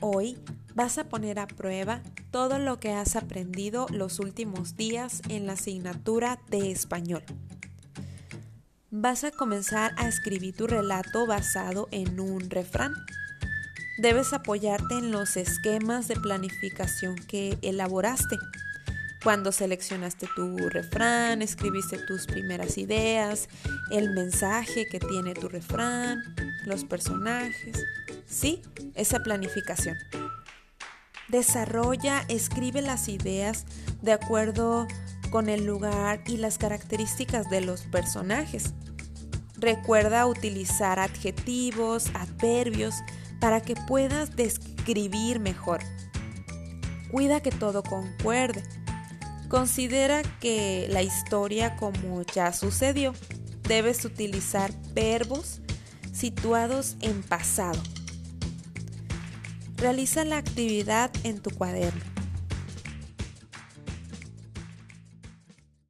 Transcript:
Hoy vas a poner a prueba todo lo que has aprendido los últimos días en la asignatura de español. Vas a comenzar a escribir tu relato basado en un refrán. Debes apoyarte en los esquemas de planificación que elaboraste. Cuando seleccionaste tu refrán, escribiste tus primeras ideas, el mensaje que tiene tu refrán, los personajes. Sí, esa planificación. Desarrolla, escribe las ideas de acuerdo con el lugar y las características de los personajes. Recuerda utilizar adjetivos, adverbios, para que puedas describir mejor. Cuida que todo concuerde. Considera que la historia como ya sucedió. Debes utilizar verbos situados en pasado. Realiza la actividad en tu cuaderno.